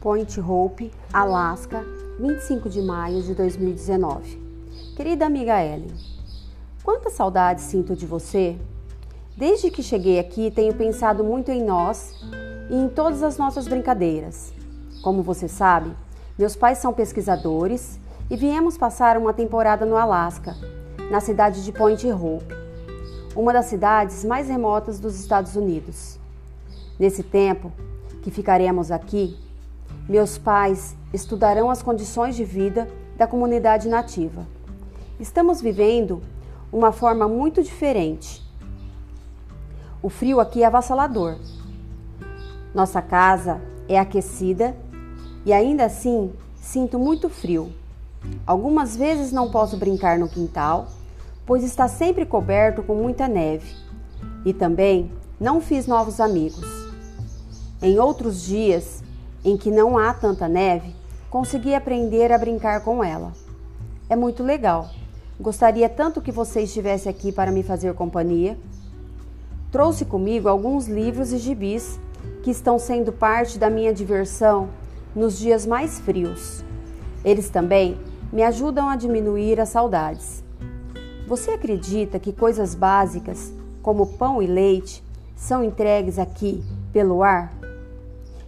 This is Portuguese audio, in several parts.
Point Hope, Alaska, 25 de maio de 2019. Querida amiga Ellen, quanta saudade sinto de você. Desde que cheguei aqui, tenho pensado muito em nós e em todas as nossas brincadeiras. Como você sabe, meus pais são pesquisadores e viemos passar uma temporada no Alasca, na cidade de Point Hope, uma das cidades mais remotas dos Estados Unidos. Nesse tempo que ficaremos aqui, meus pais estudarão as condições de vida da comunidade nativa. Estamos vivendo uma forma muito diferente. O frio aqui é avassalador. Nossa casa é aquecida e ainda assim sinto muito frio. Algumas vezes não posso brincar no quintal, pois está sempre coberto com muita neve. E também não fiz novos amigos. Em outros dias em que não há tanta neve, consegui aprender a brincar com ela. É muito legal. Gostaria tanto que você estivesse aqui para me fazer companhia. Trouxe comigo alguns livros e gibis que estão sendo parte da minha diversão nos dias mais frios. Eles também me ajudam a diminuir as saudades. Você acredita que coisas básicas, como pão e leite, são entregues aqui pelo ar?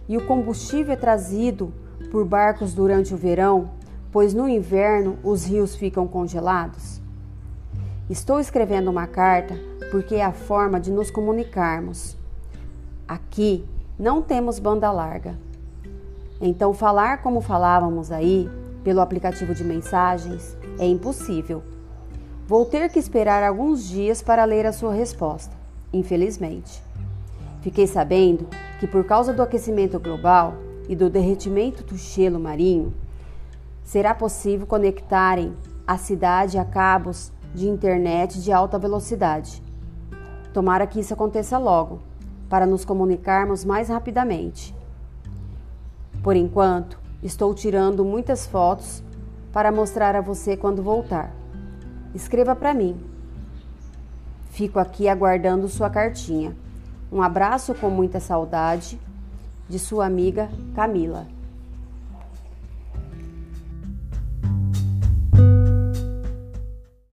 E o combustível é trazido por barcos durante o verão, pois no inverno os rios ficam congelados? Estou escrevendo uma carta porque é a forma de nos comunicarmos. Aqui não temos banda larga. Então, falar como falávamos aí, pelo aplicativo de mensagens, é impossível. Vou ter que esperar alguns dias para ler a sua resposta, infelizmente. Fiquei sabendo que, por causa do aquecimento global e do derretimento do gelo marinho, será possível conectarem a cidade a cabos de internet de alta velocidade. Tomara que isso aconteça logo, para nos comunicarmos mais rapidamente. Por enquanto, estou tirando muitas fotos para mostrar a você quando voltar. Escreva para mim. Fico aqui aguardando sua cartinha. Um abraço com muita saudade de sua amiga Camila.